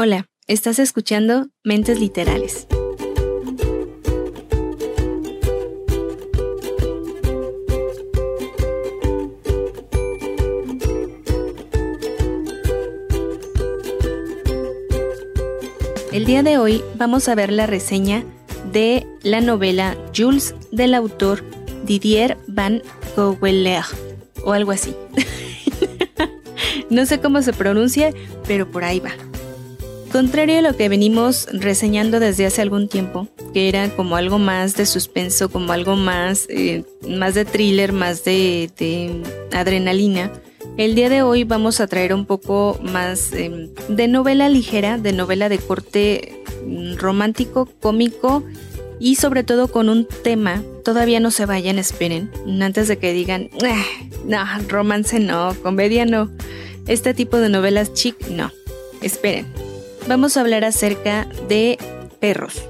Hola, estás escuchando Mentes Literales. El día de hoy vamos a ver la reseña de la novela Jules del autor Didier Van Gogelaar o algo así. no sé cómo se pronuncia, pero por ahí va. Contrario a lo que venimos reseñando desde hace algún tiempo, que era como algo más de suspenso, como algo más, eh, más de thriller, más de, adrenalina, el día de hoy vamos a traer un poco más em, de novela ligera, de novela de corte mm, romántico, cómico y sobre todo con un tema. Todavía no se vayan, esperen, antes de que digan, ah, no, romance no, comedia no. Este tipo de novelas chic, no. Esperen, vamos a hablar acerca de perros.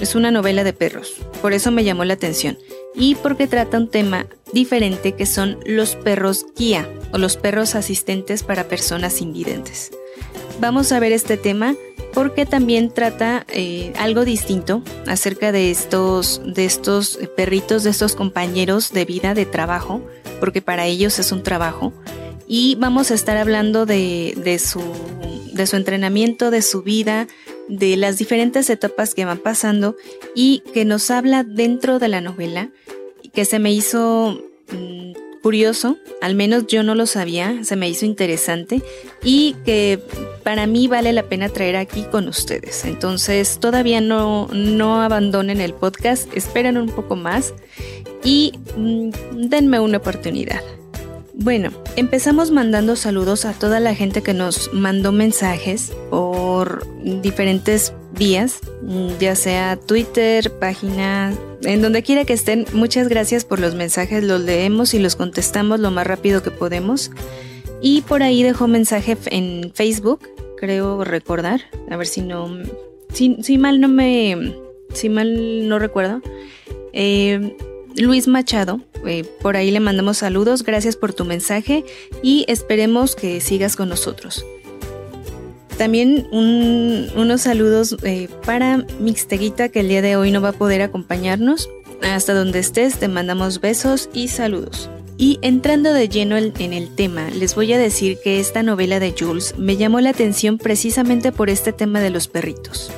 Es una novela de perros, por eso me llamó la atención. Y porque trata un tema diferente que son los perros guía o los perros asistentes para personas invidentes. Vamos a ver este tema porque también trata eh, algo distinto acerca de estos, de estos perritos, de estos compañeros de vida, de trabajo, porque para ellos es un trabajo. Y vamos a estar hablando de, de su de su entrenamiento, de su vida, de las diferentes etapas que van pasando y que nos habla dentro de la novela, que se me hizo mm, curioso, al menos yo no lo sabía, se me hizo interesante y que para mí vale la pena traer aquí con ustedes. Entonces todavía no, no abandonen el podcast, esperen un poco más y mm, denme una oportunidad. Bueno, empezamos mandando saludos a toda la gente que nos mandó mensajes por diferentes vías, ya sea Twitter, página, en donde quiera que estén. Muchas gracias por los mensajes, los leemos y los contestamos lo más rápido que podemos. Y por ahí dejó mensaje en Facebook, creo recordar, a ver si no, si, mal no me, si mal no recuerdo. Eh, Luis Machado. Eh, por ahí le mandamos saludos, gracias por tu mensaje y esperemos que sigas con nosotros. También unos saludos eh, para Mixteguita que el día de hoy no va a poder acompañarnos. Hasta donde estés te mandamos besos y saludos. Y entrando de lleno en el tema, les voy a decir que esta novela de Jules me llamó la atención precisamente por este tema de los perritos.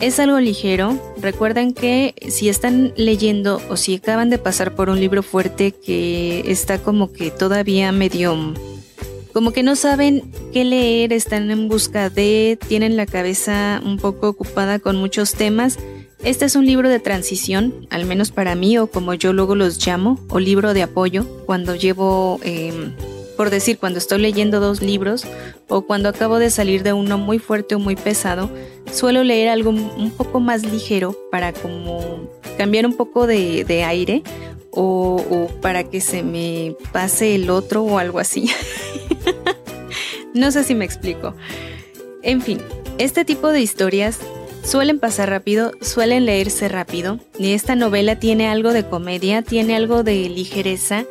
Es algo ligero. Recuerden que si están leyendo o si acaban de pasar por un libro fuerte que está como que todavía medio... Como que no saben qué leer, están en busca de, tienen la cabeza un poco ocupada con muchos temas. Este es un libro de transición, al menos para mí, o como yo luego los llamo, o libro de apoyo, cuando llevo em, por decir, cuando estoy leyendo dos libros o cuando acabo de salir de uno muy fuerte o muy pesado, suelo leer algo un poco más ligero para como cambiar un poco de, aire o, o, para que se me pase el otro o algo así. no sé si me explico. En fin, este tipo de historias suelen pasar rápido, suelen leerse rápido esta novela tiene algo de comedia, tiene algo de ligereza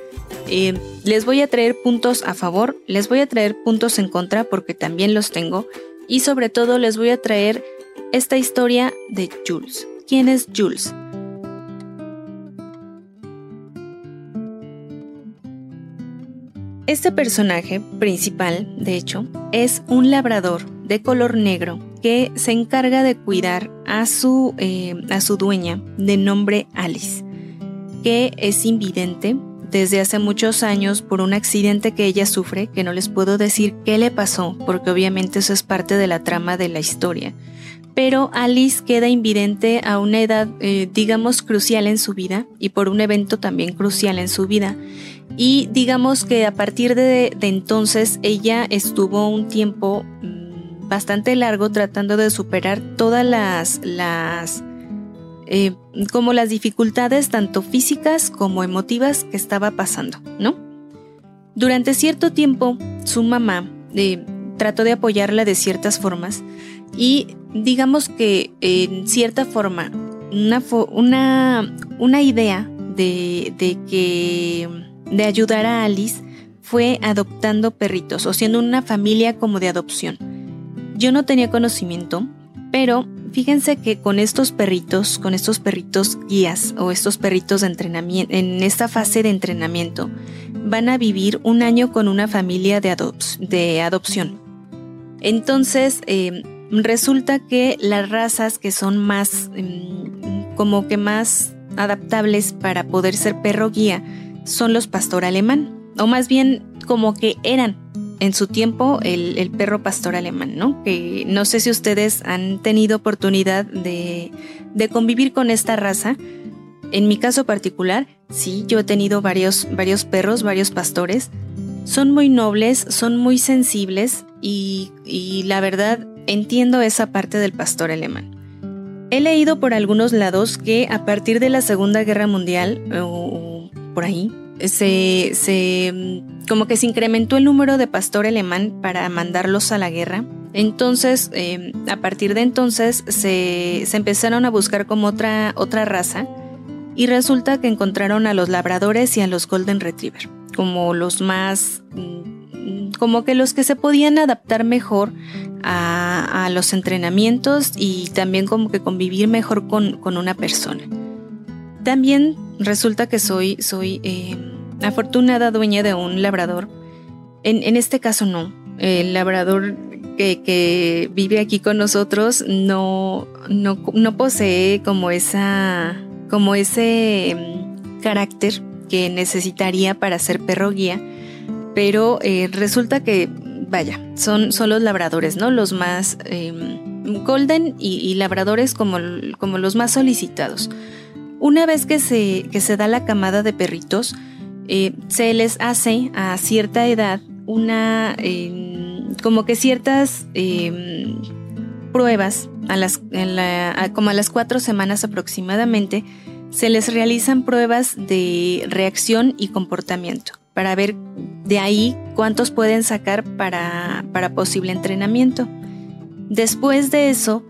eh, les voy a traer puntos a favor, les voy a traer puntos en contra porque también los tengo y sobre todo les voy a traer esta historia de Jules. ¿Quién es Jules? Este personaje principal, de hecho, es un labrador de color negro que se encarga de cuidar a su, eh, a su dueña de nombre Alice, que es invidente desde hace muchos años por un accidente que ella sufre, que no les puedo decir qué le pasó, porque obviamente eso es parte de la trama de la historia. Pero Alice queda invidente a una edad, eh, digamos, crucial en su vida y por un evento también crucial en su vida. Y digamos que a partir de, de entonces ella estuvo un tiempo mm, bastante largo tratando de superar todas las, las eh, como las dificultades tanto físicas como emotivas que estaba pasando, ¿no? Durante cierto tiempo, su mamá eh, trató de apoyarla de ciertas formas y digamos que en cierta forma una, una, una idea de, de, que de ayudar a Alice fue adoptando perritos o siendo una familia como de adopción. Yo no tenía conocimiento, pero fíjense que con estos perritos, con estos perritos guías o estos perritos de entrenamiento, en esta fase de entrenamiento, van a vivir un año con una familia de, adopción. Entonces, em, resulta que las razas que son más, em, como que más adaptables para poder ser perro guía son los pastor alemán, o más bien como que eran en su tiempo el, perro pastor alemán, ¿no? Que no sé si ustedes han tenido oportunidad de, de, convivir con esta raza. En mi caso particular, sí, yo he tenido varios, varios perros, varios pastores. Son muy nobles, son muy sensibles y, y la verdad entiendo esa parte del pastor alemán. He leído por algunos lados que a partir de la Segunda Guerra Mundial, o por ahí, se, se, como que se incrementó el número de pastor alemán para mandarlos a la guerra. Entonces, em, a partir de entonces, se, se, empezaron a buscar como otra, otra raza y resulta que encontraron a los labradores y a los golden retriever como los más, mm, como que los que se podían adaptar mejor a, a los entrenamientos y también como que convivir mejor con, con una persona. También resulta que soy, soy eh, afortunada dueña de un labrador. En, este caso no. El labrador que, vive aquí con nosotros no, no, posee como esa. como ese mm, carácter que necesitaría para ser perro guía. Pero eh, resulta que, vaya, son, son los labradores, ¿no? Los más. Em, golden y, labradores como, como los más solicitados. Una vez que se, se da la camada de perritos, eh, se les hace a cierta edad una, em, como que ciertas em, pruebas, a las, como a las cuatro semanas aproximadamente, se les realizan pruebas de reacción y comportamiento para ver de ahí cuántos pueden sacar para, para posible entrenamiento. Después de eso,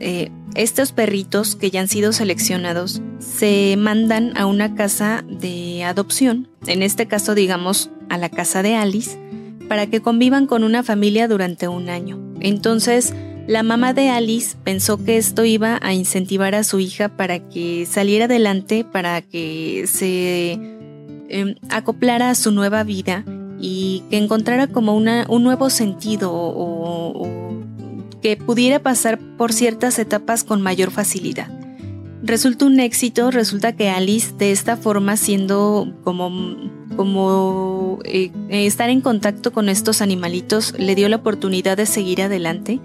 eh, estos perritos que ya han sido seleccionados se mandan a una casa de adopción, en este caso digamos a la casa de Alice, para que convivan con una familia durante un año. Entonces, la mamá de Alice pensó que esto iba a incentivar a su hija para que saliera adelante, para que se em, acoplara a su nueva vida y que encontrara como una, un nuevo sentido o que pudiera pasar por ciertas etapas con mayor facilidad. Resulta un éxito, resulta que Alice de esta forma siendo como, como eh, estar en contacto con estos animalitos le dio la oportunidad de seguir adelante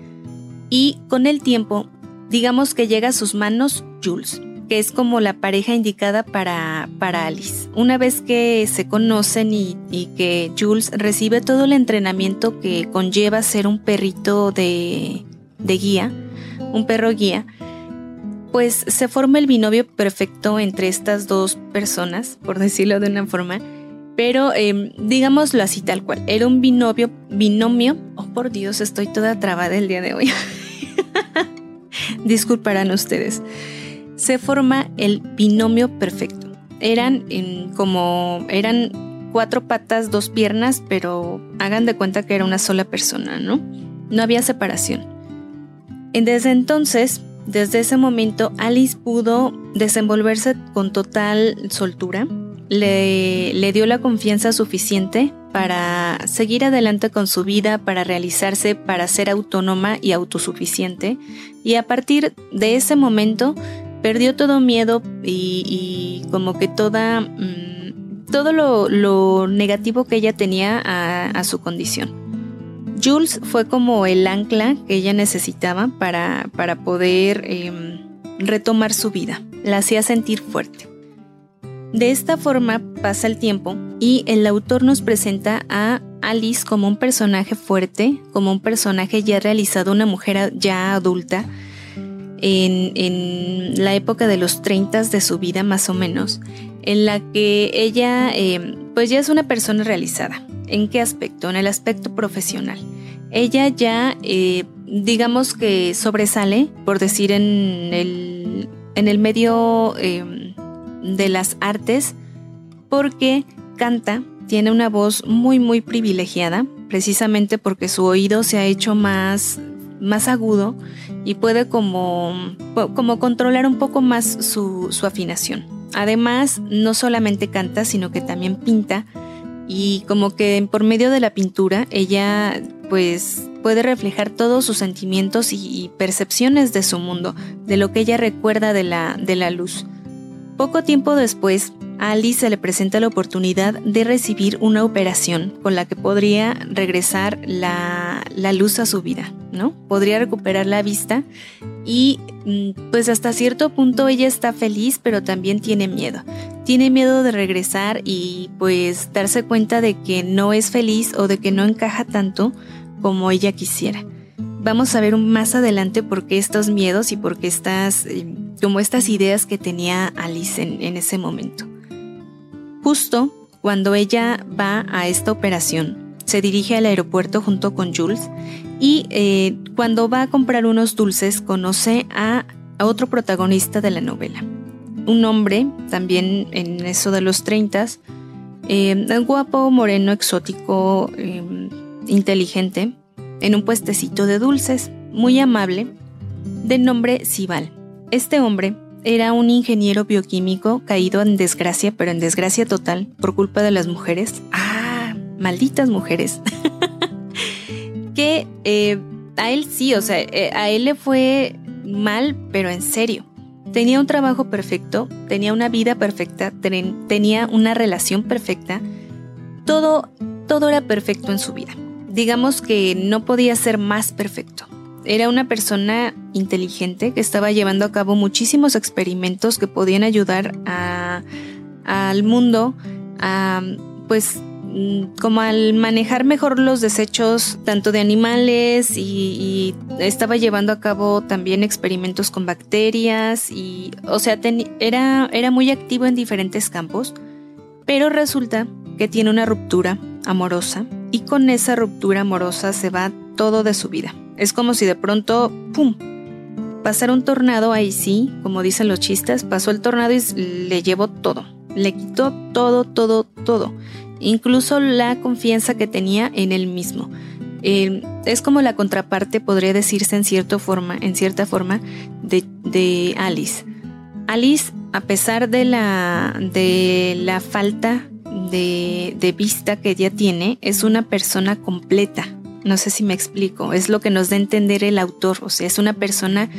y con el tiempo digamos que llega a sus manos Jules, que es como la pareja indicada para, para Alice. Una vez que se conocen y, y, que Jules recibe todo el entrenamiento que conlleva ser un perrito de, de guía, un perro guía, pues se forma el binomio perfecto entre estas dos personas, por decirlo de una forma, pero em, digámoslo así tal cual, era un binomio, binomio, oh por Dios, estoy toda trabada el día de hoy. Disculparán ustedes. Se forma el binomio perfecto. Eran como eran cuatro patas, dos piernas, pero hagan de cuenta que era una sola persona, ¿no? No había separación. Desde entonces, desde ese momento, Alice pudo desenvolverse con total soltura, le, le, dio la confianza suficiente para seguir adelante con su vida, para realizarse, para ser autónoma y autosuficiente. Y a partir de ese momento perdió todo miedo y, como que toda, mm, todo lo, negativo que ella tenía a su condición. Jules fue como el ancla que ella necesitaba para, para poder em, retomar su vida. La hacía sentir fuerte. De esta forma pasa el tiempo y el autor nos presenta a Alice como un personaje fuerte, como un personaje ya realizado, una mujer ya adulta, en, la época de los 30 de su vida más o menos, en la que ella em, pues ya es una persona realizada. ¿En qué aspecto? En el aspecto profesional. Ella ya, eh, digamos que sobresale, por decir, en el, en el medio em, de las artes, porque canta, tiene una voz muy, muy privilegiada, precisamente porque su oído se ha hecho más, más agudo y puede como, como controlar un poco más su, su afinación. Además, no solamente canta, sino que también pinta y como que por medio de la pintura ella pues puede reflejar todos sus sentimientos y, percepciones de su mundo, de lo que ella recuerda de la, de la luz. Poco tiempo después, a Alice se le presenta la oportunidad de recibir una operación con la que podría regresar la, la luz a su vida, ¿no? Podría recuperar la vista y mm, pues hasta cierto punto ella está feliz, pero también tiene miedo. Tiene miedo de regresar y pues darse cuenta de que no es feliz o de que no encaja tanto como ella quisiera. Vamos a ver más adelante por qué estos miedos y por qué estas, eh, como estas ideas que tenía Alice en, ese momento. Justo cuando ella va a esta operación, se dirige al aeropuerto junto con Jules y eh, cuando va a comprar unos dulces conoce a, otro protagonista de la novela. Un hombre, también en eso de los 30, eh, guapo, moreno, exótico, inteligente, en un puestecito de dulces, muy amable, de nombre Sibal. Este hombre era un ingeniero bioquímico caído en desgracia, pero en desgracia total, por culpa de las mujeres. Ah, malditas mujeres. que eh, a él sí, o sea, eh, a él le fue mal, pero en serio. Tenía un trabajo perfecto, tenía una vida perfecta, tenía una relación perfecta. Todo, todo era perfecto en su vida digamos que no podía ser más perfecto. Era una persona inteligente que estaba llevando a cabo muchísimos experimentos que podían ayudar al mundo a, pues, mm, como al manejar mejor los desechos tanto de animales y, estaba llevando a cabo también experimentos con bacterias y, o sea, era, era muy activo en diferentes campos, pero resulta que tiene una ruptura amorosa y con esa ruptura amorosa se va todo de su vida. Es como si de pronto, ¡pum! Pasara un tornado ahí sí, como dicen los chistes, pasó el tornado y le llevó todo. Le quitó todo, todo, todo. Incluso la confianza que tenía en él mismo. Eh, es como la contraparte, podría decirse en cierta forma, en cierta forma, de, de Alice. Alice, a pesar de la, de la falta de, vista que ella tiene es una persona completa. No sé si me explico, es lo que nos da a entender el autor, o sea, es una persona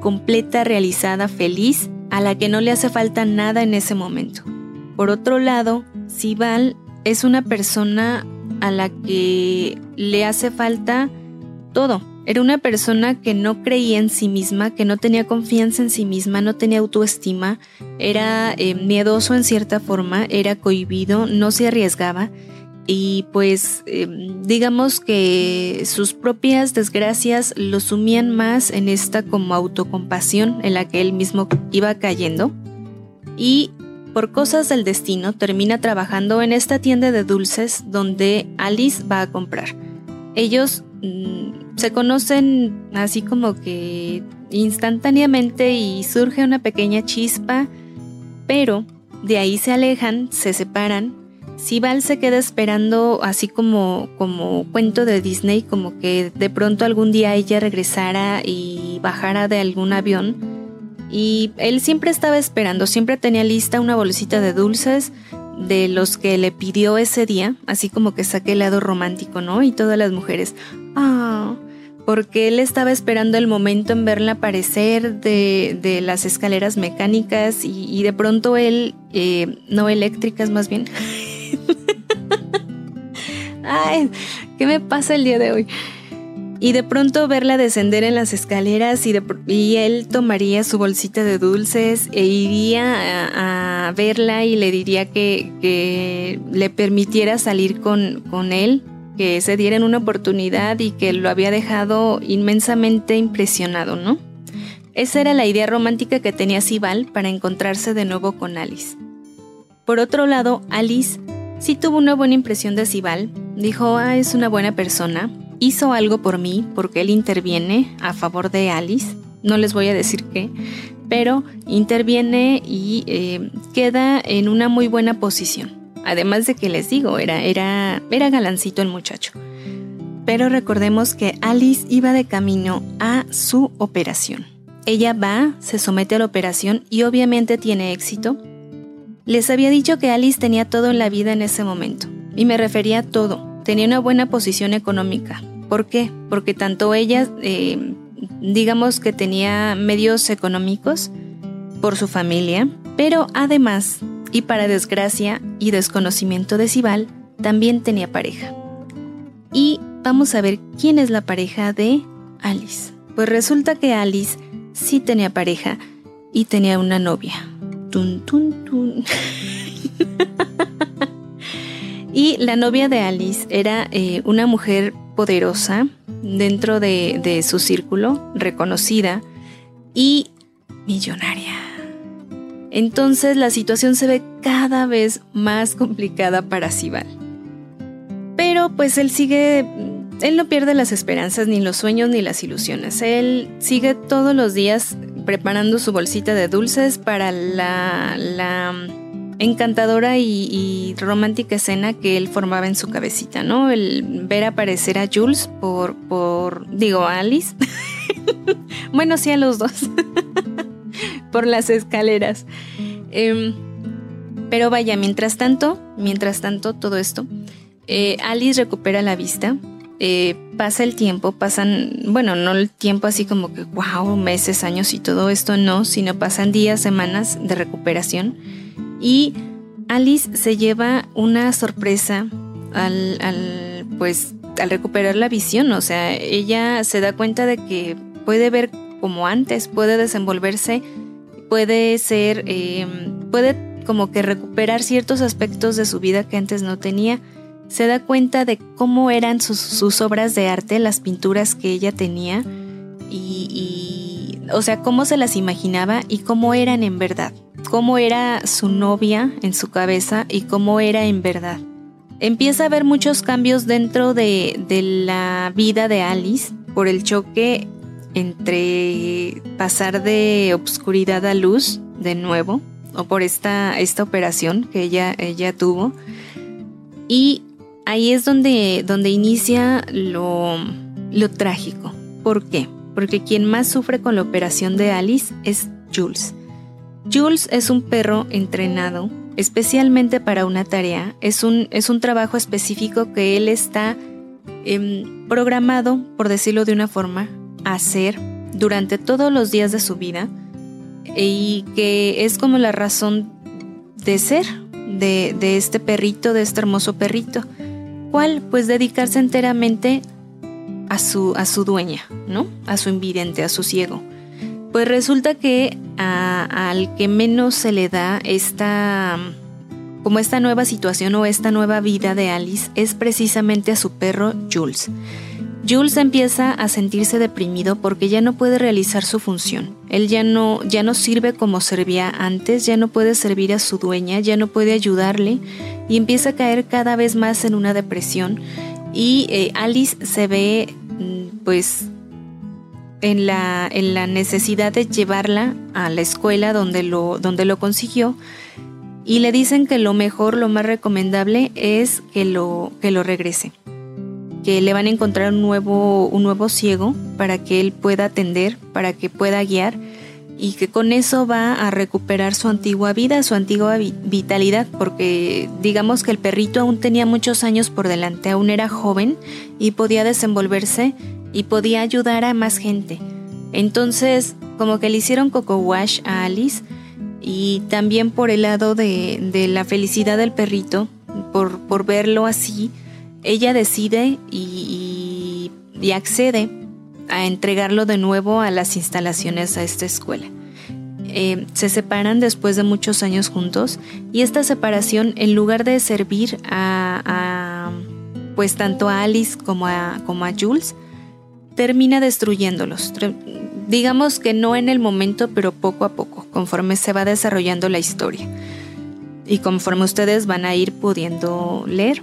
completa, realizada, feliz, a la que no le hace falta nada en ese momento. Por otro lado, Sibal es una persona a la que le hace falta todo, era una persona que no creía en sí misma, que no tenía confianza en sí misma, no tenía autoestima, era eh, miedoso en cierta forma, era cohibido, no se arriesgaba y pues eh, digamos que sus propias desgracias lo sumían más en esta como autocompasión en la que él mismo iba cayendo y por cosas del destino termina trabajando en esta tienda de dulces donde Alice va a comprar. Ellos mm, se conocen así como que instantáneamente y surge una pequeña chispa, pero de ahí se alejan, se separan. Sibal se queda esperando así como, como cuento de Disney, como que de pronto algún día ella regresara y bajara de algún avión. Y él siempre estaba esperando, siempre tenía lista una bolsita de dulces, de los que le pidió ese día, así como que saque el lado romántico, ¿no? Y todas las mujeres, ah, porque él estaba esperando el momento en verla aparecer de, las escaleras mecánicas y, de pronto él, eh, no eléctricas más bien. Ay, ¿qué me pasa el día de hoy? y de pronto verla descender en las escaleras y, él tomaría su bolsita de dulces e iría a, verla y le diría que, le permitiera salir con, con, él, que se dieran una oportunidad y que lo había dejado inmensamente impresionado, ¿no? Esa era la idea romántica que tenía Sibal para encontrarse de nuevo con Alice. Por otro lado, Alice sí tuvo una buena impresión de Sibal, dijo, ah, es una buena persona, hizo algo por mí porque él interviene a favor de Alice. No les voy a decir qué, pero interviene y eh, queda en una muy buena posición. Además de que les digo, era, era, era galancito el muchacho. Pero recordemos que Alice iba de camino a su operación. Ella va, se somete a la operación y obviamente tiene éxito. Les había dicho que Alice tenía todo en la vida en ese momento. Y me refería a todo. Tenía una buena posición económica. ¿Por qué? Porque tanto ella, eh, digamos que tenía medios económicos por su familia, pero además, y para desgracia y desconocimiento de Sibal, también tenía pareja. Y vamos a ver quién es la pareja de Alice. Pues resulta que Alice sí tenía pareja y tenía una novia. Tun, tun, tun. y la novia de Alice era eh, una mujer poderosa dentro de, de su círculo, reconocida y millonaria. Entonces la situación se ve cada vez más complicada para Sibal. Pero pues él sigue, él no pierde las esperanzas, ni los sueños, ni las ilusiones. Él sigue todos los días preparando su bolsita de dulces para la, encantadora y, romántica escena que él formaba en su cabecita, ¿no? El ver aparecer a Jules por, por digo, a Alice. bueno, sí, a los dos. por las escaleras. Em, pero vaya, mientras tanto, mientras tanto, todo esto, eh, Alice recupera la vista. Eh, pasa el tiempo, pasan, bueno, no el tiempo así como que, wow, meses, años y todo esto, no, sino pasan días, semanas de recuperación. Y Alice se lleva una sorpresa al, al, pues, al recuperar la visión, o sea, ella se da cuenta de que puede ver como antes, puede desenvolverse, puede ser, eh, puede como que recuperar ciertos aspectos de su vida que antes no tenía se da cuenta de cómo eran sus, obras de arte, las pinturas que ella tenía y, o sea, cómo se las imaginaba y cómo eran en verdad, cómo era su novia en su cabeza y cómo era en verdad. Empieza a haber muchos cambios dentro de, de la vida de Alice por el choque entre pasar de obscuridad a luz de nuevo o por esta, esta operación que ella, ella tuvo y ahí es donde, donde inicia lo, lo trágico. ¿Por qué? Porque quien más sufre con la operación de Alice es Jules. Jules es un perro entrenado especialmente para una tarea. Es un, es un trabajo específico que él está em, programado, por decirlo de una forma, a hacer durante todos los días de su vida y que es como la razón de ser de, de este perrito, de este hermoso perrito. ¿Cuál? Pues dedicarse enteramente a su, a su dueña, ¿no? A su invidente, a su ciego. Pues resulta que al que menos se le da esta, como esta nueva situación o esta nueva vida de Alice es precisamente a su perro Jules. Jules empieza a sentirse deprimido porque ya no puede realizar su función. Él ya no, ya no sirve como servía antes, ya no puede servir a su dueña, ya no puede ayudarle y empieza a caer cada vez más en una depresión. Y eh, Alice se ve mm, pues en la, en la necesidad de llevarla a la escuela donde lo, donde lo consiguió y le dicen que lo mejor, lo más recomendable es que lo, que lo regrese que le van a encontrar un nuevo, un nuevo ciego para que él pueda atender, para que pueda guiar y que con eso va a recuperar su antigua vida, su antigua vitalidad, porque digamos que el perrito aún tenía muchos años por delante, aún era joven y podía desenvolverse y podía ayudar a más gente. Entonces, como que le hicieron coco wash a Alice y también por el lado de, de la felicidad del perrito, por, por verlo así, ella decide y, accede a entregarlo de nuevo a las instalaciones a esta escuela. Eh, se separan después de muchos años juntos y esta separación en lugar de servir a, pues tanto a Alice como a, como a Jules termina destruyéndolos. Digamos que no en el momento pero poco a poco conforme se va desarrollando la historia. Y conforme ustedes van a ir pudiendo leer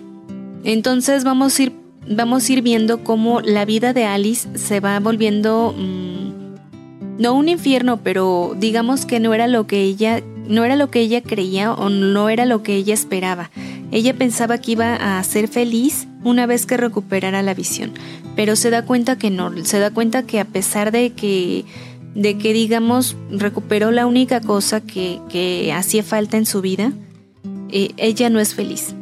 entonces vamos a ir, vamos a ir viendo cómo la vida de Alice se va volviendo mm, no un infierno, pero digamos que no era lo que ella no era lo que ella creía o no era lo que ella esperaba. Ella pensaba que iba a ser feliz una vez que recuperara la visión. Pero se da cuenta que no, se da cuenta que a pesar de que, de que digamos, recuperó la única cosa que, que hacía falta en su vida, eh, ella no es feliz.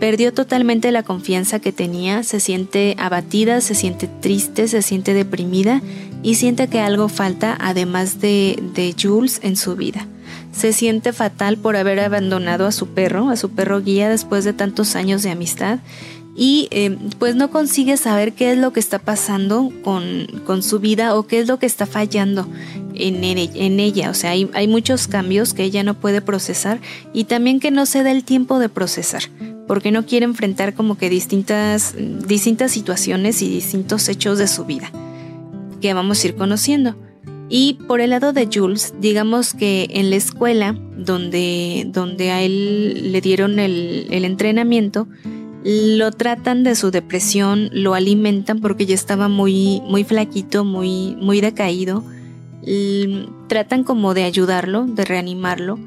Perdió totalmente la confianza que tenía, se siente abatida, se siente triste, se siente deprimida y siente que algo falta además de, de Jules en su vida. Se siente fatal por haber abandonado a su perro, a su perro guía después de tantos años de amistad y eh, pues no consigue saber qué es lo que está pasando con, con, su vida o qué es lo que está fallando en, en ella. O sea, hay, hay, muchos cambios que ella no puede procesar y también que no se da el tiempo de procesar porque no quiere enfrentar como que distintas, distintas situaciones y distintos hechos de su vida que vamos a ir conociendo. Y por el lado de Jules, digamos que en la escuela donde, donde a él le dieron el, el entrenamiento, lo tratan de su depresión, lo alimentan porque ya estaba muy, muy flaquito, muy, muy decaído. Tratan como de ayudarlo, de reanimarlo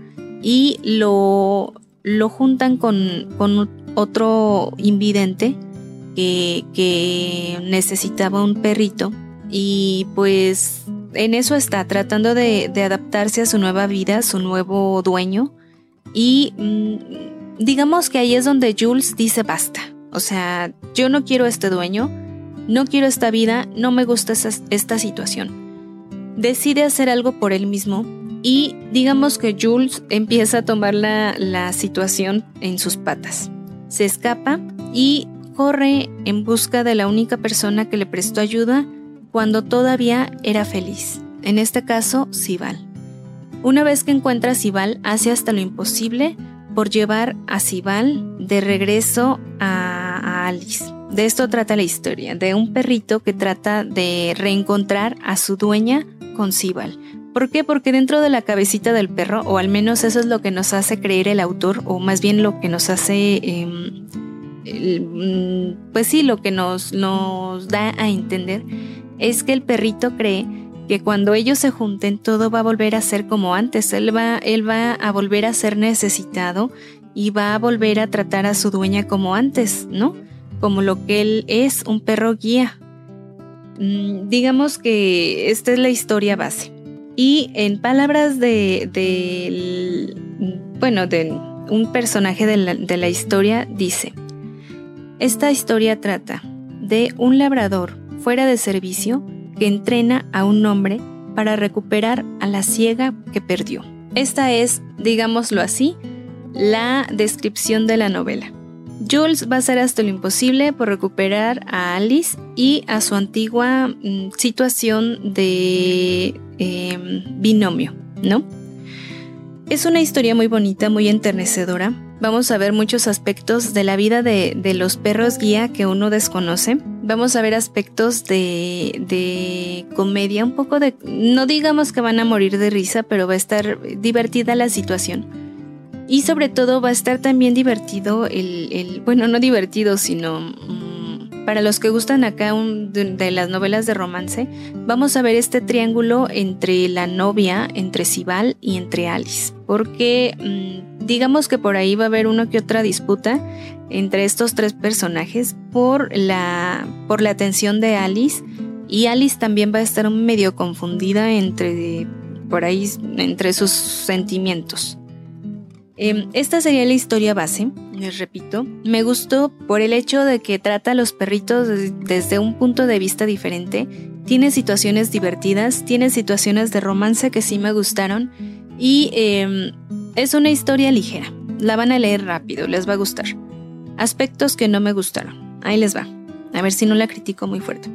y lo, lo juntan con, otro invidente que, necesitaba un perrito y pues en eso está, tratando de, adaptarse a su nueva vida, su nuevo dueño y mm, digamos que ahí es donde Jules dice basta, o sea, yo no quiero este dueño, no quiero esta vida, no me gusta esta situación. Decide hacer algo por él mismo y digamos que Jules empieza a tomar la, situación en sus patas. Se escapa y corre en busca de la única persona que le prestó ayuda cuando todavía era feliz, en este caso Sibal. Una vez que encuentra a Sibal, hace hasta lo imposible por llevar a Sibal de regreso a, a Alice. De esto trata la historia, de un perrito que trata de reencontrar a su dueña con Sibal, ¿Por qué? Porque dentro de la cabecita del perro, o al menos eso es lo que nos hace creer el autor, o más bien lo que nos hace, em, mm, pues sí, lo que nos, da a entender, es que el perrito cree que cuando ellos se junten todo va a volver a ser como antes, él va, él va a volver a ser necesitado y va a volver a tratar a su dueña como antes, ¿no? Como lo que él es, un perro guía. Mm, digamos que esta es la historia base. Y en palabras de, bueno, de un personaje de la, de la historia dice, esta historia trata de un labrador fuera de servicio que entrena a un hombre para recuperar a la ciega que perdió. Esta es, digámoslo así, la descripción de la novela. Jules va a hacer hasta lo imposible por recuperar a Alice y a su antigua mm, situación de em, binomio, ¿no? Es una historia muy bonita, muy enternecedora. Vamos a ver muchos aspectos de la vida de, los perros guía que uno desconoce. Vamos a ver aspectos de, de, comedia, un poco de... No digamos que van a morir de risa, pero va a estar divertida la situación. Y sobre todo va a estar también divertido el, bueno, no divertido, sino mm, para los que gustan acá de, las novelas de romance, vamos a ver este triángulo entre la novia, entre Sibal y entre Alice. Porque mm, digamos que por ahí va a haber una que otra disputa entre estos tres personajes por la, por la atención de Alice. Y Alice también va a estar medio confundida entre, por ahí, entre sus sentimientos. Em, esta sería la historia base, les repito. Me gustó por el hecho de que trata a los perritos desde un punto de vista diferente. Tiene situaciones divertidas, tiene situaciones de romance que sí me gustaron y em, es una historia ligera. La van a leer rápido, les va a gustar. Aspectos que no me gustaron. Ahí les va. A ver si no la critico muy fuerte.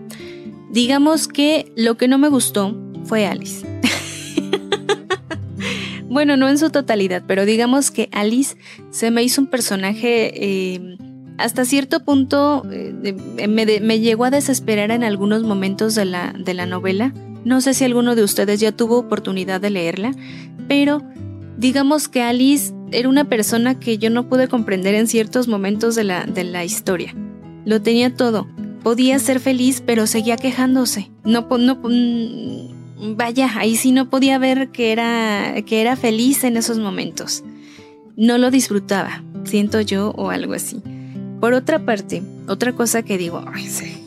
Digamos que lo que no me gustó fue Alice. Bueno, no en su totalidad, pero digamos que Alice se me hizo un personaje eh, hasta cierto punto eh, me, llegó a desesperar en algunos momentos de la, de la novela. No sé si alguno de ustedes ya tuvo oportunidad de leerla, pero digamos que Alice era una persona que yo no pude comprender en ciertos momentos de la, de la historia. Lo tenía todo. Podía ser feliz, pero seguía quejándose. No, no, vaya, ahí sí no podía ver que era, que era feliz en esos momentos. No lo disfrutaba, siento yo, o algo así. Por otra parte, otra cosa que digo,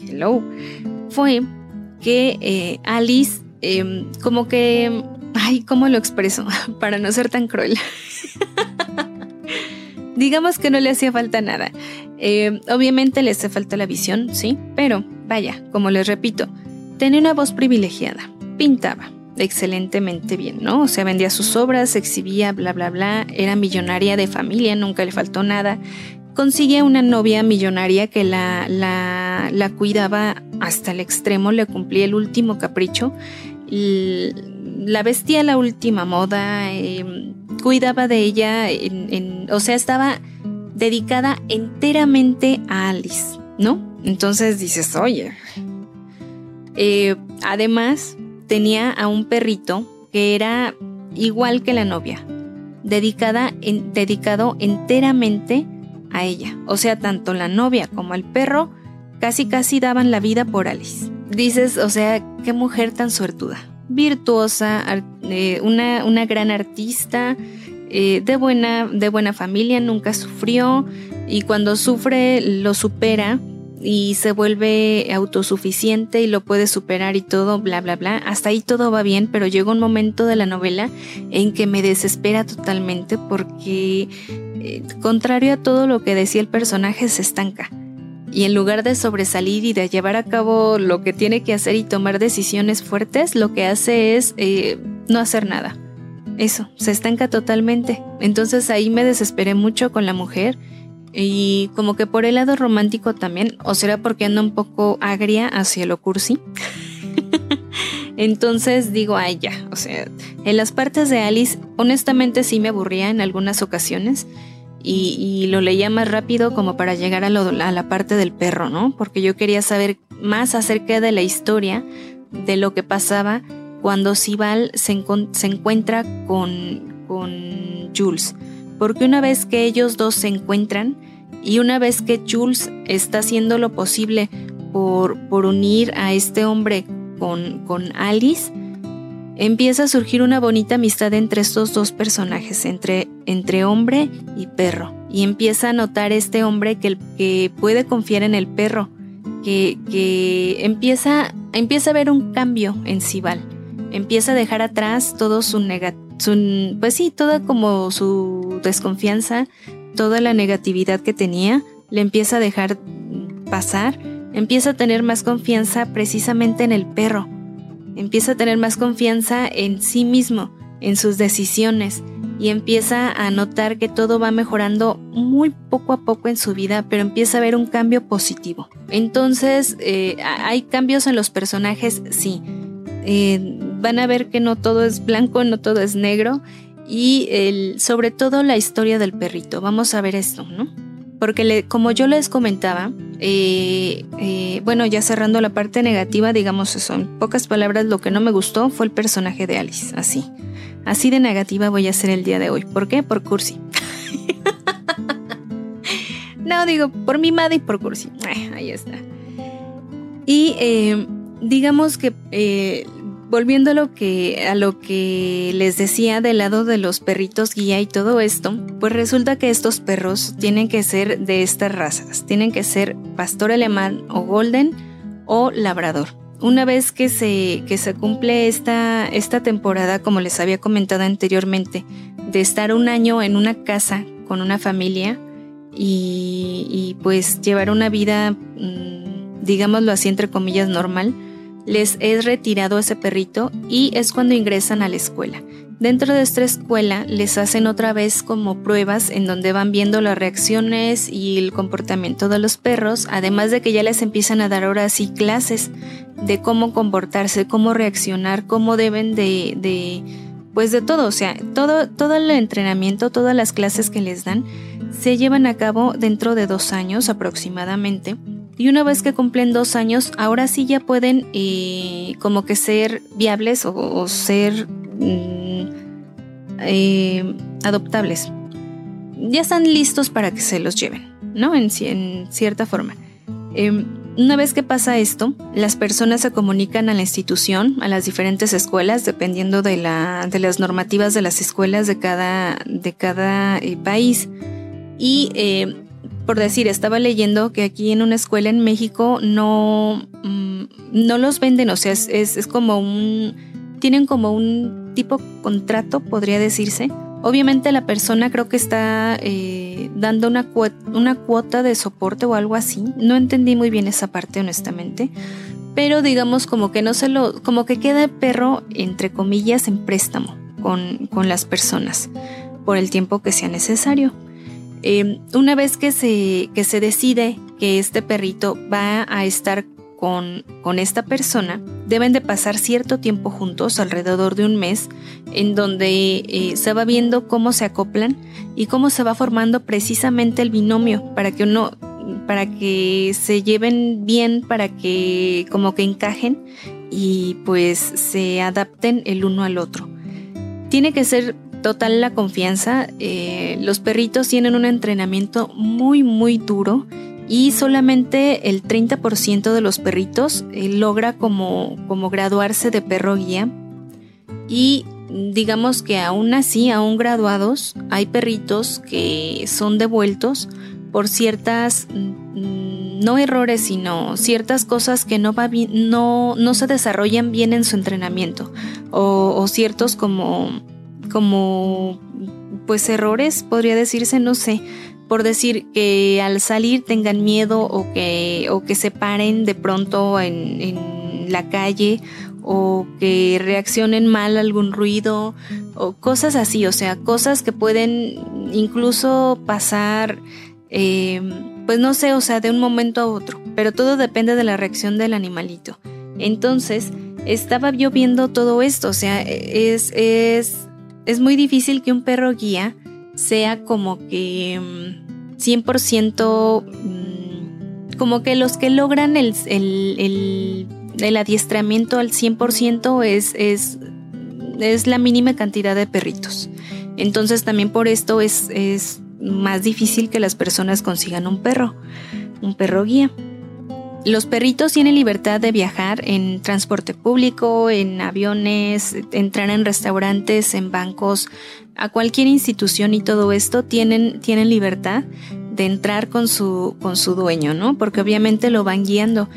hello, fue que eh, Alice, em, como que, ay, ¿cómo lo expreso? Para no ser tan cruel. Digamos que no le hacía falta nada. Em, obviamente le hace falta la visión, sí, pero vaya, como les repito, tenía una voz privilegiada, pintaba excelentemente bien, ¿no? O sea, vendía sus obras, exhibía, bla, bla, bla, era millonaria de familia, nunca le faltó nada consigue una novia millonaria que la, la, cuidaba hasta el extremo, le cumplía el último capricho, la vestía la última moda, em, cuidaba de ella, o sea, estaba dedicada enteramente a Alice, ¿no? Entonces dices, oye, eh, además tenía a un perrito que era igual que la novia, dedicada dedicado enteramente a ella. O sea, tanto la novia como el perro casi casi daban la vida por Alice. Dices, o sea, qué mujer tan suertuda. Virtuosa, eh, una, una, gran artista, eh, de, buena, de buena familia, nunca sufrió y cuando sufre lo supera y se vuelve autosuficiente y lo puede superar y todo, bla, bla, bla. Hasta ahí todo va bien, pero llega un momento de la novela en que me desespera totalmente porque, eh, contrario a todo lo que decía el personaje, se estanca. Y en lugar de sobresalir y de llevar a cabo lo que tiene que hacer y tomar decisiones fuertes, lo que hace es eh, no hacer nada. Eso, se estanca totalmente. Entonces ahí me desesperé mucho con la mujer y como que por el lado romántico también, o será porque ando un poco agria hacia lo cursi. Entonces digo, ay ya, o sea, en las partes de Alice honestamente sí me aburría en algunas ocasiones y, lo leía más rápido como para llegar a, la parte del perro, ¿no? Porque yo quería saber más acerca de la historia, de lo que pasaba cuando Sibal se, se encuentra con, con Jules porque una vez que ellos dos se encuentran y una vez que Jules está haciendo lo posible por, por unir a este hombre con, con Alice, empieza a surgir una bonita amistad entre estos dos personajes, entre, entre hombre y perro. Y empieza a notar este hombre que, que puede confiar en el perro, que, que empieza, empieza a ver un cambio en Sibal. Empieza a dejar atrás todo su, pues sí, toda como su desconfianza, toda la negatividad que tenía, le empieza a dejar pasar, empieza a tener más confianza precisamente en el perro, empieza a tener más confianza en sí mismo, en sus decisiones, y empieza a notar que todo va mejorando muy poco a poco en su vida, pero empieza a ver un cambio positivo. Entonces, eh, hay cambios en los personajes, sí. Eh, van a ver que no todo es blanco, no todo es negro y sobre todo la historia del perrito. Vamos a ver esto, ¿no? Porque como yo les comentaba, eh, eh, bueno, ya cerrando la parte negativa, digamos eso, en pocas palabras, lo que no me gustó fue el personaje de Alice, así. Así de negativa voy a ser el día de hoy. ¿Por qué? Por Cursi. no, digo, por mi madre y por Cursi. ahí está. Y digamos que volviendo a lo que a lo que les decía del lado de los perritos guía y todo esto, pues resulta que estos perros tienen que ser de estas razas, tienen que ser pastor alemán o golden o labrador. Una vez que se, que se cumple esta, esta temporada, como les había comentado anteriormente, de estar un año en una casa con una familia y, y pues llevar una vida, mm, digámoslo así, entre comillas, normal, les es retirado ese perrito y es cuando ingresan a la escuela. Dentro de esta escuela les hacen otra vez como pruebas en donde van viendo las reacciones y el comportamiento de los perros, además de que ya les empiezan a dar ahora sí clases de cómo comportarse, cómo reaccionar, cómo deben de, de pues de todo, o sea, todo, todo el entrenamiento, todas las clases que les dan se llevan a cabo dentro de dos años aproximadamente y una vez que cumplen dos años, ahora sí ya pueden eh, como que ser viables o, ser mm, eh, adoptables. Ya están listos para que se los lleven, ¿no? En, cierta forma. Em, una vez que pasa esto, las personas se comunican a la institución, a las diferentes escuelas, dependiendo de, la, de las normativas de las escuelas de cada, de cada eh, país. Y por decir, estaba leyendo que aquí en una escuela en México no, mm, no los venden, o sea, es, como un, tienen como un tipo contrato, podría decirse. Obviamente la persona creo que está eh, dando una, una cuota de soporte o algo así. No entendí muy bien esa parte, honestamente. Pero digamos como que no se lo, como que queda el perro, entre comillas, en préstamo con, con las personas por el tiempo que sea necesario. Em, una vez que se, que se decide que este perrito va a estar con, con, esta persona, deben de pasar cierto tiempo juntos, alrededor de un mes, en donde eh, se va viendo cómo se acoplan y cómo se va formando precisamente el binomio para que uno para que se lleven bien, para que como que encajen y pues se adapten el uno al otro. Tiene que ser total la confianza. Eh, los perritos tienen un entrenamiento muy, muy duro y solamente el 30% de los perritos eh, logra como, como graduarse de perro guía. Y digamos que aún así, aún graduados, hay perritos que son devueltos por ciertas, mm, no errores, sino ciertas cosas que no, va no, no se desarrollan bien en su entrenamiento o ciertos como como pues errores, podría decirse, no sé, por decir que al salir tengan miedo o que, o que se paren de pronto en, en la calle o que reaccionen mal a algún ruido o cosas así, o sea, cosas que pueden incluso pasar, eh, pues no sé, o sea, de un momento a otro, pero todo depende de la reacción del animalito. Entonces, estaba yo viendo todo esto, o sea, es, es es muy difícil que un perro guía sea como que 100% mm, mm, como que los que logran el, el, adiestramiento al 100% es, es, es la mínima cantidad de perritos. Entonces también por esto es, es más difícil que las personas consigan un perro, un perro guía. Los perritos tienen libertad de viajar en transporte público, en aviones, entrar en restaurantes, en bancos, a cualquier institución y todo esto tienen, tienen libertad de entrar con su, con su dueño, ¿no? Porque obviamente lo van guiando.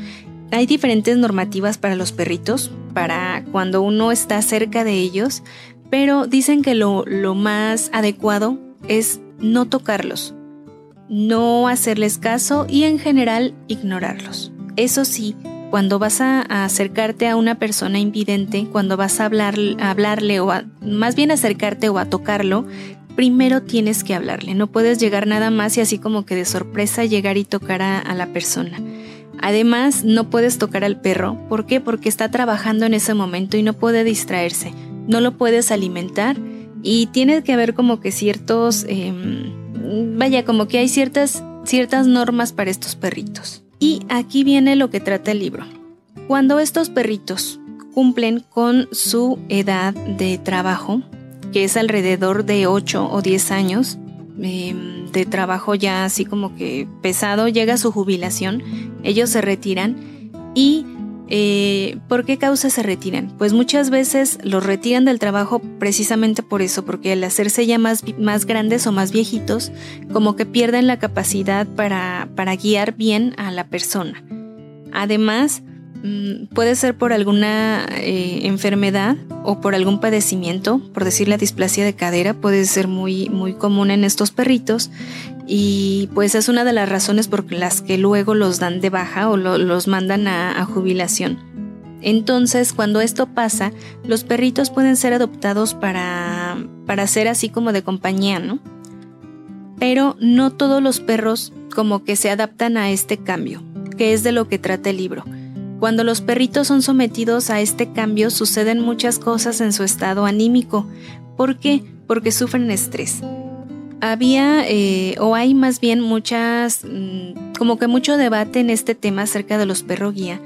Hay diferentes normativas para los perritos, para cuando uno está cerca de ellos, pero dicen que lo, lo más adecuado es no tocarlos, no hacerles caso y en general ignorarlos. Eso sí, cuando vas a, acercarte a una persona invidente, cuando vas a, hablar, hablarle o más bien acercarte o a tocarlo, primero tienes que hablarle. No puedes llegar nada más y así como que de sorpresa llegar y tocar a, la persona. Además, no puedes tocar al perro. ¿Por qué? Porque está trabajando en ese momento y no puede distraerse. No lo puedes alimentar y tiene que haber como que ciertos... Em, vaya, como que hay ciertas, ciertas normas para estos perritos. Y aquí viene lo que trata el libro. Cuando estos perritos cumplen con su edad de trabajo, que es alrededor de 8 o 10 años em, de trabajo ya así como que pesado, llega su jubilación, ellos se retiran y eh, ¿Por qué causa se retiran? Pues muchas veces los retiran del trabajo precisamente por eso, porque al hacerse ya más, más grandes o más viejitos, como que pierden la capacidad para, para guiar bien a la persona. Además, puede ser por alguna eh, enfermedad o por algún padecimiento, por decir la displasia de cadera, puede ser muy, muy común en estos perritos y pues es una de las razones por las que luego los dan de baja o los mandan a, jubilación. Entonces, cuando esto pasa, los perritos pueden ser adoptados para, para ser así como de compañía, ¿no? Pero no todos los perros como que se adaptan a este cambio, que es de lo que trata el libro. Cuando los perritos son sometidos a este cambio suceden muchas cosas en su estado anímico. ¿Por qué? Porque sufren estrés había eh, o hay más bien muchas, mm, como que mucho debate en este tema acerca de los perro guía.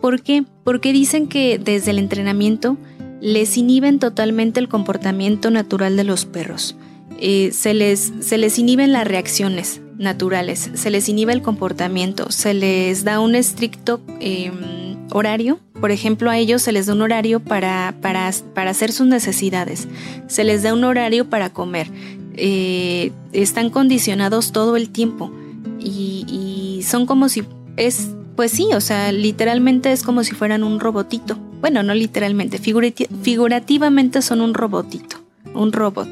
¿Por qué? Porque dicen que desde el entrenamiento les inhiben totalmente el comportamiento natural de los perros. Eh, se, les, se les inhiben las reacciones naturales, se les inhibe el comportamiento, se les da un estricto em, horario. Por ejemplo, a ellos se les da un horario para, para, para hacer sus necesidades, se les da un horario para comer, eh, están condicionados todo el tiempo y, son como si es, pues sí, o sea, literalmente es como si fueran un robotito. Bueno, no literalmente, figurativamente son un robotito, un robot.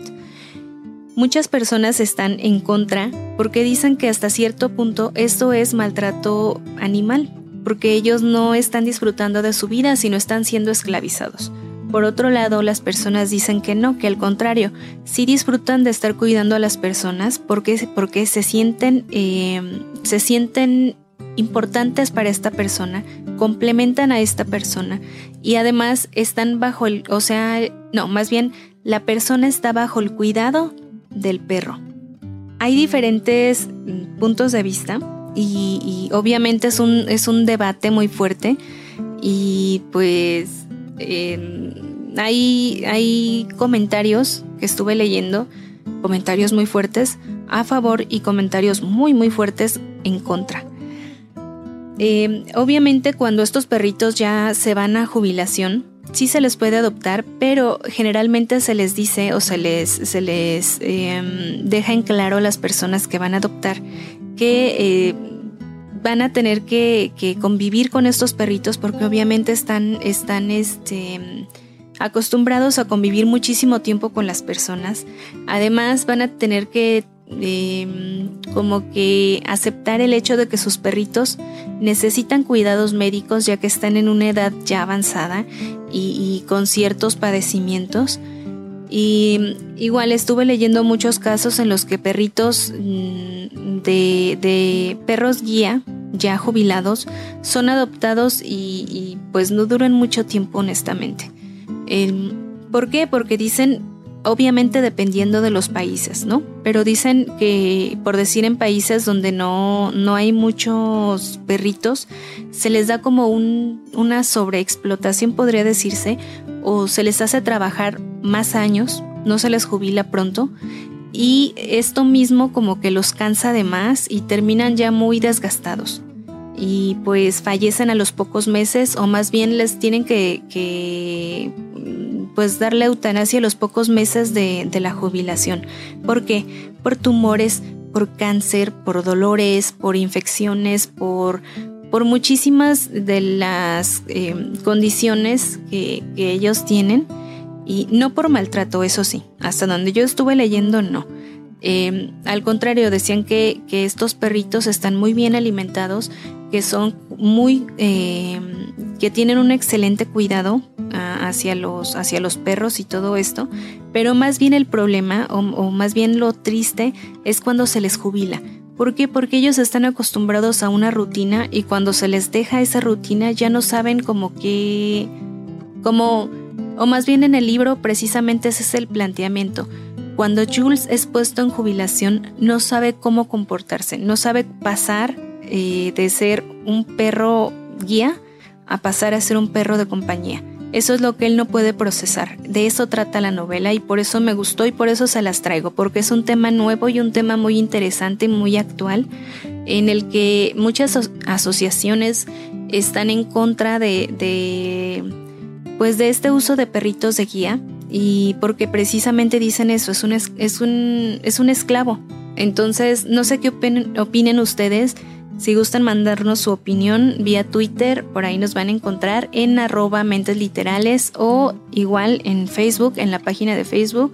Muchas personas están en contra porque dicen que hasta cierto punto esto es maltrato animal, porque ellos no están disfrutando de su vida, sino están siendo esclavizados. Por otro lado, las personas dicen que no, que al contrario, sí disfrutan de estar cuidando a las personas porque, porque se sienten, eh, se sienten importantes para esta persona, complementan a esta persona y además están bajo el, o sea, no, más bien la persona está bajo el cuidado del perro. Hay diferentes mm, puntos de vista y, obviamente es un, es un debate muy fuerte y pues hay, hay comentarios que estuve leyendo, comentarios muy fuertes a favor y comentarios muy muy fuertes en contra. Em, obviamente cuando estos perritos ya se van a jubilación, sí se les puede adoptar, pero generalmente se les dice o se les, se les em, deja en claro a las personas que van a adoptar que eh, van a tener que, convivir con estos perritos porque obviamente están, están este, acostumbrados a convivir muchísimo tiempo con las personas. Además van a tener que em, como que aceptar el hecho de que sus perritos necesitan cuidados médicos ya que están en una edad ya avanzada y, con ciertos padecimientos. Y igual estuve leyendo muchos casos en los que perritos mm, de, perros guía ya jubilados son adoptados y, pues no duran mucho tiempo honestamente. ¿Por qué? Porque dicen obviamente dependiendo de los países, ¿no? Pero dicen que, por decir en países donde no, no hay muchos perritos, se les da como un, una sobreexplotación, podría decirse, o se les hace trabajar más años, no se les jubila pronto, y esto mismo como que los cansa de más y terminan ya muy desgastados. Y pues fallecen a los pocos meses o más bien les tienen que, que pues darle eutanasia a los pocos meses de, la jubilación. ¿Por qué? Por tumores, por cáncer, por dolores, por infecciones, por, por muchísimas de las eh, condiciones que, ellos tienen y no por maltrato, eso sí, hasta donde yo estuve leyendo no. Eh, al contrario, decían que, estos perritos están muy bien alimentados, que son muy, eh, que tienen un excelente cuidado ah, hacia, los, hacia los perros y todo esto, pero más bien el problema o, más bien lo triste es cuando se les jubila. ¿Por qué? Porque ellos están acostumbrados a una rutina y cuando se les deja esa rutina ya no saben como que, como, o más bien en el libro precisamente ese es el planteamiento. Cuando Jules es puesto en jubilación no sabe cómo comportarse, no sabe pasar eh, de ser un perro guía a pasar a ser un perro de compañía. Eso es lo que él no puede procesar. De eso trata la novela y por eso me gustó y por eso se las traigo, porque es un tema nuevo y un tema muy interesante muy actual en el que muchas asociaciones están en contra de, pues de este uso de perritos de guía y porque precisamente dicen eso, es un, es un, es un esclavo. Entonces, no sé qué opinen ustedes si gustan mandarnos su opinión vía Twitter, por ahí nos van a encontrar en arroba mentes literales o igual en Facebook, en la página de Facebook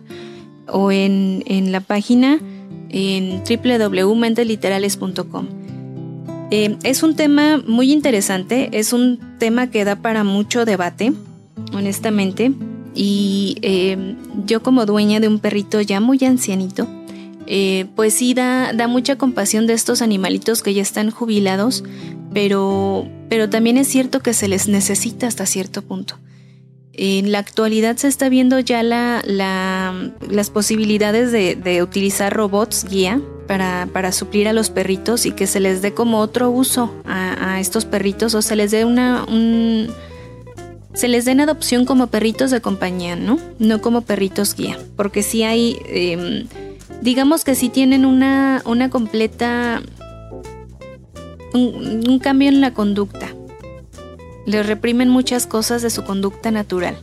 o en, la página en www.mentesliterales.com. Eh, es un tema muy interesante, es un tema que da para mucho debate, honestamente, y eh, yo como dueña de un perrito ya muy ancianito, eh, pues sí da, mucha compasión de estos animalitos que ya están jubilados, pero, pero también es cierto que se les necesita hasta cierto punto. En la actualidad se está viendo ya la, las posibilidades de, utilizar robots guía para, para, suplir a los perritos y que se les dé como otro uso a, estos perritos o se les dé una... Un, se les den adopción como perritos de compañía, ¿no? No como perritos guía, porque sí hay... Em, digamos que sí tienen una, una completa... Un, cambio en la conducta. Les reprimen muchas cosas de su conducta natural.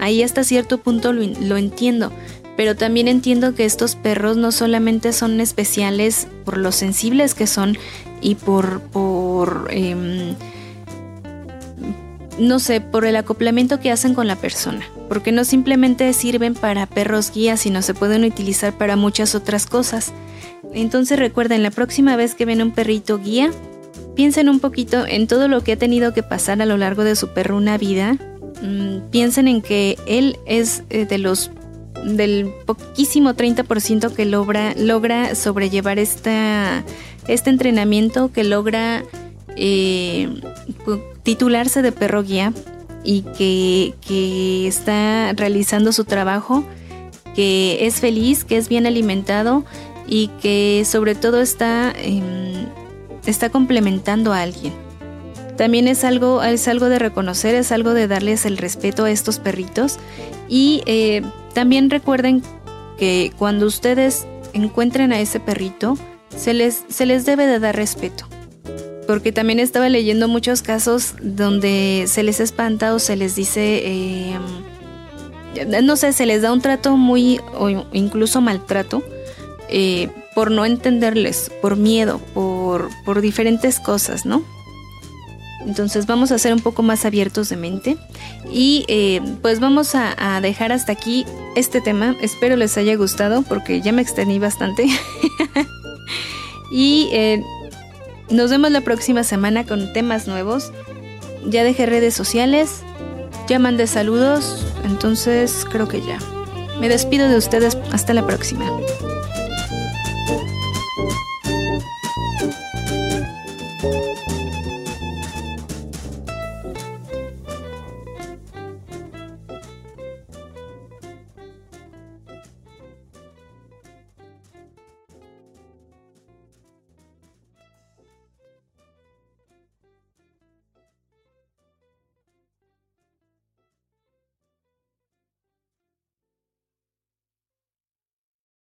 Ahí hasta cierto punto lo, entiendo, pero también entiendo que estos perros no solamente son especiales por lo sensibles que son y por, por em, no sé, por el acoplamiento que hacen con la persona, porque no simplemente sirven para perros guías, sino se pueden utilizar para muchas otras cosas. Entonces recuerden, la próxima vez que ven un perrito guía, piensen un poquito en todo lo que ha tenido que pasar a lo largo de su perro una vida. Mm, piensen en que él es eh, de los del poquísimo 30% que logra, logra sobrellevar esta, este entrenamiento, que logra eh, titularse de perro guía y que, que, está realizando su trabajo, que es feliz, que es bien alimentado y que sobre todo está, em, está complementando a alguien. También es algo, es algo de reconocer, es algo de darles el respeto a estos perritos y eh, también recuerden que cuando ustedes encuentren a ese perrito, se les, se les debe de dar respeto. Porque también estaba leyendo muchos casos donde se les espanta o se les dice, eh, no sé, se les da un trato muy incluso maltrato eh, por no entenderles, por miedo, por, por diferentes cosas, ¿no? Entonces vamos a ser un poco más abiertos de mente y eh, pues vamos a, dejar hasta aquí este tema. Espero les haya gustado porque ya me extendí bastante. y eh, nos vemos la próxima semana con temas nuevos. Ya dejé redes sociales, ya mandé saludos, entonces creo que ya. Me despido de ustedes hasta la próxima.